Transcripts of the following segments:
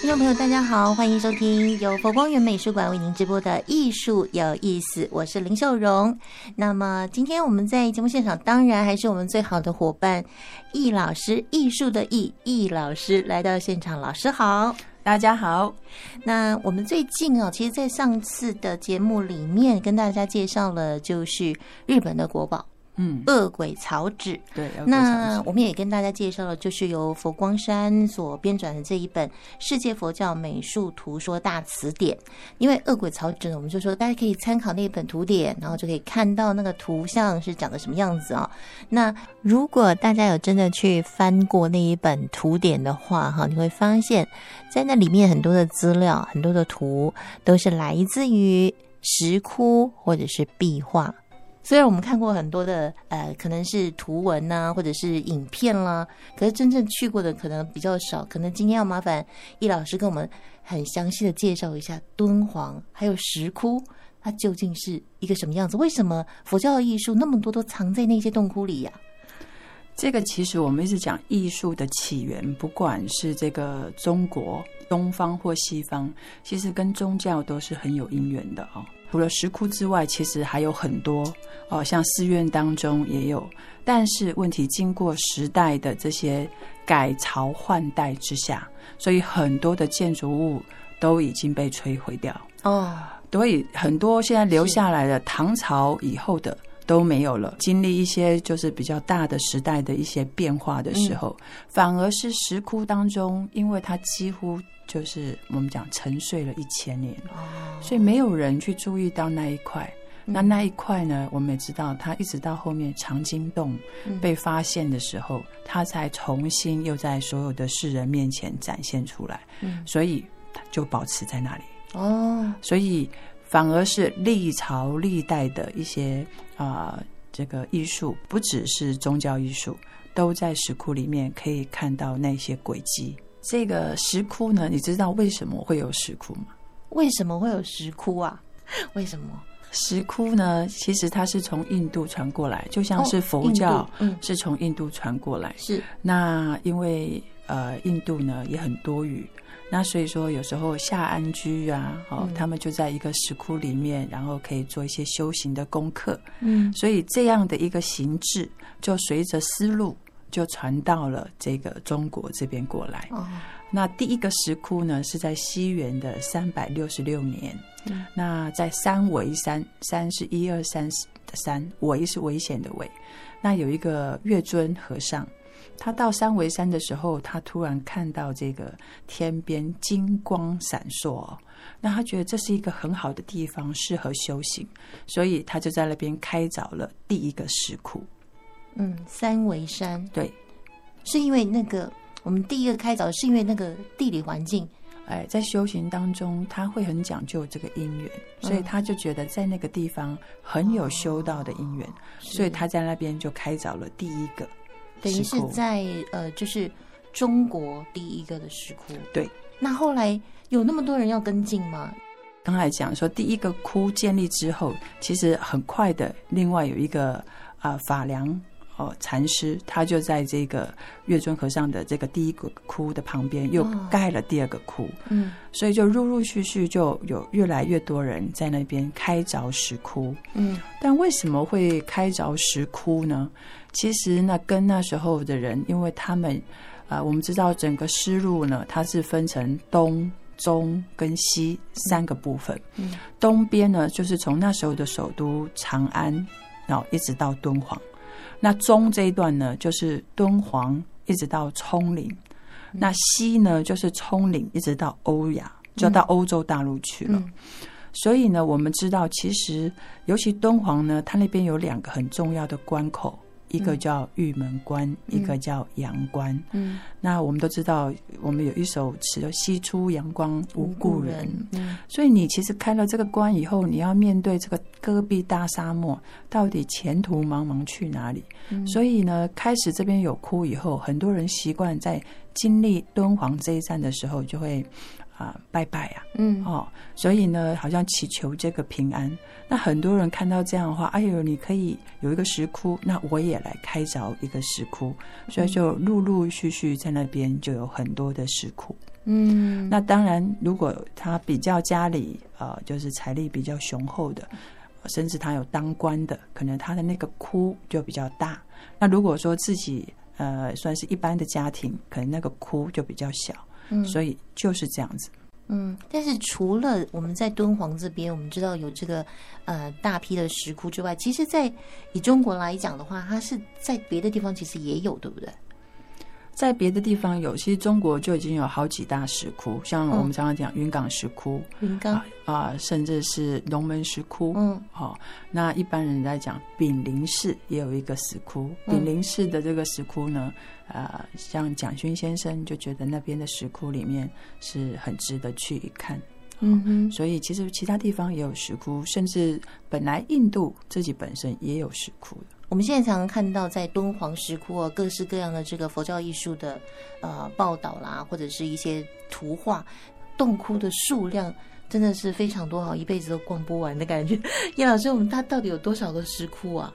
听众朋友，大家好，欢迎收听由佛光园美术馆为您直播的《艺术有意思》，我是林秀荣。那么今天我们在节目现场，当然还是我们最好的伙伴易老师，艺术的易易老师来到现场，老师好，大家好。那我们最近哦，其实，在上次的节目里面跟大家介绍了，就是日本的国宝。嗯，恶鬼草纸。对，那我们也跟大家介绍了，就是由佛光山所编撰的这一本《世界佛教美术图说大词典》。因为恶鬼草纸呢，我们就说大家可以参考那一本图典，然后就可以看到那个图像是长得什么样子啊。那如果大家有真的去翻过那一本图典的话，哈，你会发现在那里面很多的资料、很多的图都是来自于石窟或者是壁画。虽然我们看过很多的呃，可能是图文呐，或者是影片啦，可是真正去过的可能比较少。可能今天要麻烦易老师跟我们很详细的介绍一下敦煌还有石窟，它究竟是一个什么样子？为什么佛教的艺术那么多都藏在那些洞窟里呀？这个其实我们一直讲艺术的起源，不管是这个中国东方或西方，其实跟宗教都是很有因缘的哦。除了石窟之外，其实还有很多哦，像寺院当中也有。但是问题经过时代的这些改朝换代之下，所以很多的建筑物都已经被摧毁掉哦。所以很多现在留下来的唐朝以后的都没有了。经历一些就是比较大的时代的一些变化的时候，反而是石窟当中，因为它几乎。就是我们讲沉睡了一千年，所以没有人去注意到那一块。那那一块呢？我们也知道，它一直到后面长津洞被发现的时候，它才重新又在所有的世人面前展现出来。所以就保持在那里。哦，所以反而是历朝历代的一些啊，这个艺术不只是宗教艺术，都在石窟里面可以看到那些轨迹。这个石窟呢，你知道为什么会有石窟吗？为什么会有石窟啊？为什么石窟呢？其实它是从印度传过来，就像是佛教，嗯，是从印度传过来。是那因为呃，印度呢也很多语，那所以说有时候下安居啊，哦，他们就在一个石窟里面，然后可以做一些修行的功课。嗯，所以这样的一个形制，就随着丝路。就传到了这个中国这边过来。哦，那第一个石窟呢，是在西元的三百六十六年。嗯，那在三维山，三是一二三的三，维是危险的维。那有一个月尊和尚，他到三维山的时候，他突然看到这个天边金光闪烁，那他觉得这是一个很好的地方，适合修行，所以他就在那边开凿了第一个石窟。嗯，三维山。对，是因为那个我们第一个开凿，是因为那个地理环境。哎，在修行当中，他会很讲究这个因缘，所以他就觉得在那个地方很有修道的因缘，所以他在那边就开凿了第一个，等于是在呃，就是中国第一个的石窟。对，那后来有那么多人要跟进吗？刚才讲说第一个窟建立之后，其实很快的，另外有一个啊法梁。哦，禅师他就在这个月尊和尚的这个第一个窟的旁边，又盖了第二个窟。嗯，所以就陆陆续续就有越来越多人在那边开凿石窟。嗯，但为什么会开凿石窟呢？其实那跟那时候的人，因为他们啊，我们知道整个丝路呢，它是分成东、中跟西三个部分。嗯，东边呢，就是从那时候的首都长安，然后一直到敦煌。那中这一段呢，就是敦煌一直到葱岭；那西呢，就是葱岭一直到欧亚，就到欧洲大陆去了。所以呢，我们知道，其实尤其敦煌呢，它那边有两个很重要的关口。一个叫玉门关，一个叫阳关。嗯，那我们都知道，我们有一首词叫“西出阳关无故人”。嗯，所以你其实开了这个关以后，你要面对这个戈壁大沙漠，到底前途茫茫去哪里？所以呢，开始这边有哭以后，很多人习惯在经历敦煌这一站的时候，就会啊拜拜啊，嗯哦，所以呢，好像祈求这个平安。那很多人看到这样的话，哎呦，你可以有一个石窟，那我也来开凿一个石窟，所以就陆陆续续在那边就有很多的石窟。嗯，那当然，如果他比较家里呃，就是财力比较雄厚的，甚至他有当官的，可能他的那个窟就比较大。那如果说自己呃算是一般的家庭，可能那个窟就比较小。嗯所以就是这样子。嗯，但是除了我们在敦煌这边，我们知道有这个呃大批的石窟之外，其实，在以中国来讲的话，它是在别的地方其实也有，对不对？在别的地方有，其实中国就已经有好几大石窟，像我们常常讲云冈石窟云冈啊，啊，甚至是龙门石窟。嗯好、那一般人在讲炳灵寺也有一个石窟，嗯炳灵寺的这个石窟呢，呃，像蒋勋先生就觉得那边的石窟里面是很值得去看。嗯哼，所以其实其他地方也有石窟，甚至本来印度自己本身也有石窟的。我们现在常常看到在敦煌石窟啊，各式各样的这个佛教艺术的呃报道啦，或者是一些图画，洞窟的数量真的是非常多，好一辈子都逛不完的感觉。叶老师，我们它到底有多少个石窟啊？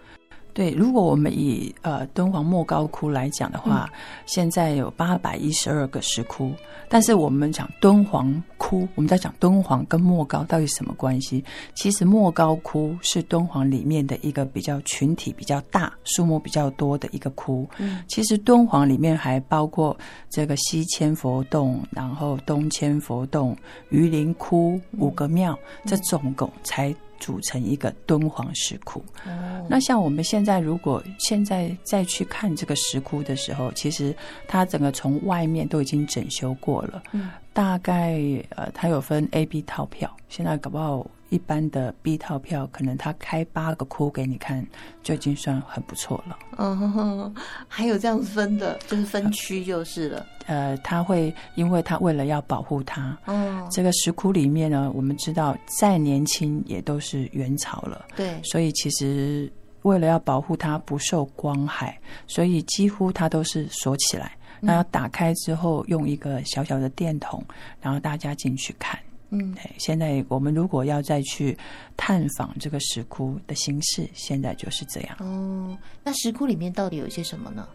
对，如果我们以呃敦煌莫高窟来讲的话，现在有八百一十二个石窟。但是我们讲敦煌窟，我们在讲敦煌跟莫高到底什么关系？其实莫高窟是敦煌里面的一个比较群体比较大、数目比较多的一个窟。嗯，其实敦煌里面还包括这个西千佛洞，然后东千佛洞、榆林窟五个庙，这总共才组成一个敦煌石窟。哦，那像我们现在如果现在再去看这个石窟的时候，其实它整个从外面都已经整修过了，嗯。大概呃，它有分 A、B 套票，现在搞不好一般的 B 套票，可能他开八个窟给你看，就已经算很不错了。嗯还有这样分的，就是分区就是了。呃，他会因为他为了要保护它，哦，这个石窟里面呢，我们知道再年轻也都是元朝了。对，所以其实为了要保护它不受光害，所以几乎它都是锁起来。那要打开之后，用一个小小的电筒，然后大家进去看。嗯对，现在我们如果要再去探访这个石窟的形式，现在就是这样。哦，那石窟里面到底有些什么呢？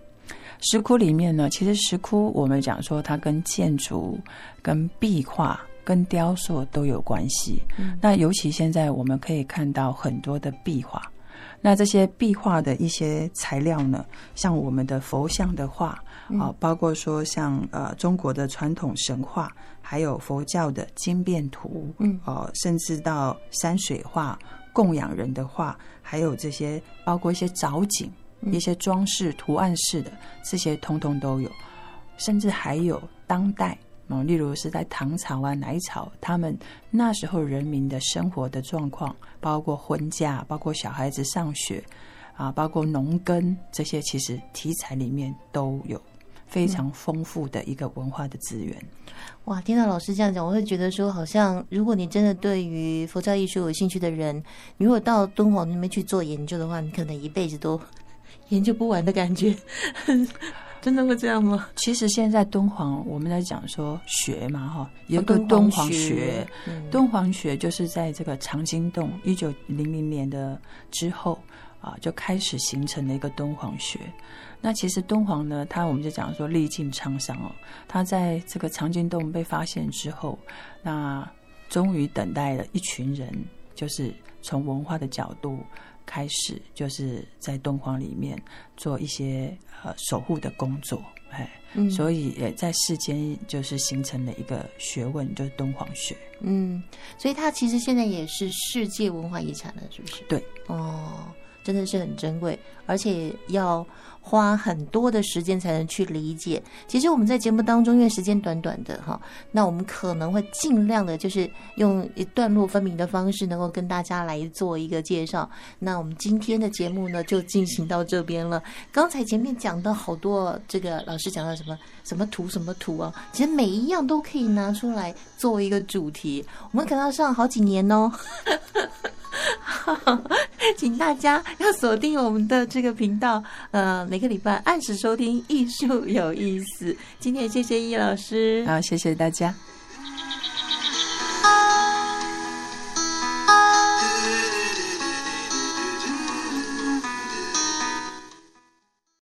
石窟里面呢，其实石窟我们讲说它跟建筑、跟壁画、跟雕塑都有关系。嗯那尤其现在我们可以看到很多的壁画，那这些壁画的一些材料呢，像我们的佛像的画啊、包括说像呃中国的传统神话，还有佛教的经变图，嗯。哦、甚至到山水画、供养人的画，还有这些包括一些藻井、嗯。一些装饰图案式的，这些通通都有，甚至还有当代。哦，例如是在唐朝啊、南朝，他们那时候人民的生活的状况，包括婚嫁，包括小孩子上学，啊，包括农耕这些，其实题材里面都有非常丰富的一个文化的资源。哇，听到老师这样讲，我会觉得说，好像如果你真的对于佛教艺术有兴趣的人，你如果到敦煌那边去做研究的话，你可能一辈子都 研究不完的感觉。真的会这样吗？其实现在敦煌我们在讲说学嘛，哈，有一个哦敦敦煌煌学敦煌学就是在这个长经洞一九零零年的之后啊，就开始形成了一个敦煌学。那其实敦煌呢，它我们就讲说历尽沧桑哦，它在这个长经洞被发现之后，那终于等待了一群人，就是从文化的角度开始，就是在敦煌里面做一些呃守护的工作，哎，嗯所以也在世间就是形成了一个学问，就是敦煌学。嗯，所以它其实现在也是世界文化遗产了，是不是？对，哦，真的是很珍贵，而且要花很多的时间才能去理解。其实我们在节目当中，因为时间短短的哈，那我们可能会尽量的，就是用一段落分明的方式，能够跟大家来做一个介绍。那我们今天的节目呢，就进行到这边了。刚才前面讲的好多，这个老师讲到什么什么图什么图啊，其实每一样都可以拿出来作为一个主题，我们可能要上好几年哦。请大家要锁定我们的这个频道，呃，每一个礼拜按时收听《艺术有意思》。今天谢谢易老师，好，谢谢大家。